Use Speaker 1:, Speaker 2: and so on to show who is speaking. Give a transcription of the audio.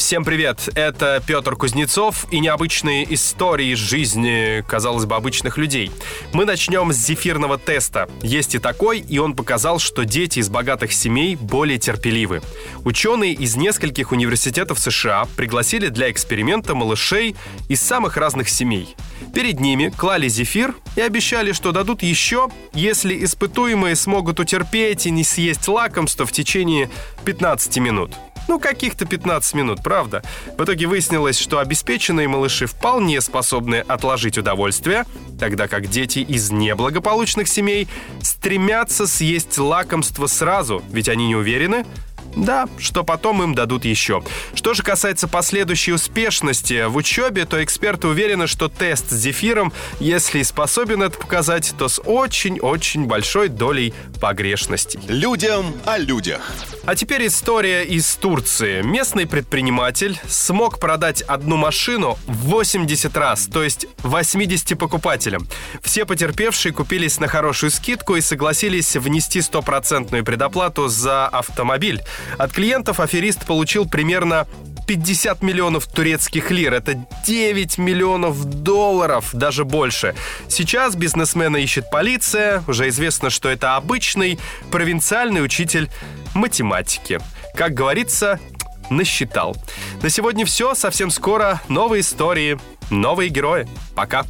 Speaker 1: Всем привет, это Петр Кузнецов и необычные истории из жизни, казалось бы, обычных людей. Мы начнем с зефирного теста. Есть и такой, и он показал, что дети из богатых семей более терпеливы. Ученые из нескольких университетов США пригласили для эксперимента малышей из самых разных семей. Перед ними клали зефир и обещали, что дадут еще, если испытуемые смогут утерпеть и не съесть лакомство в течение 15 минут. Ну, каких-то 15 минут, правда? В итоге выяснилось, что обеспеченные малыши вполне способны отложить удовольствие, тогда как дети из неблагополучных семей стремятся съесть лакомство сразу, ведь они не уверены, да, что потом им дадут еще. Что же касается последующей успешности в учебе, то эксперты уверены, что тест с зефиром, если способен это показать, то с очень-очень большой долей погрешностей.
Speaker 2: Людям о людях.
Speaker 1: А теперь история из Турции. Местный предприниматель смог продать одну машину 80 раз, то есть 80 покупателям. Все потерпевшие купились на хорошую скидку и согласились внести стопроцентную предоплату за автомобиль. От клиентов аферист получил примерно 50 миллионов турецких лир. Это 9 миллионов долларов, даже больше. Сейчас бизнесмена ищет полиция. Уже известно, что это обычный провинциальный учитель математики. Как говорится, насчитал. На сегодня все. Совсем скоро новые истории, новые герои. Пока.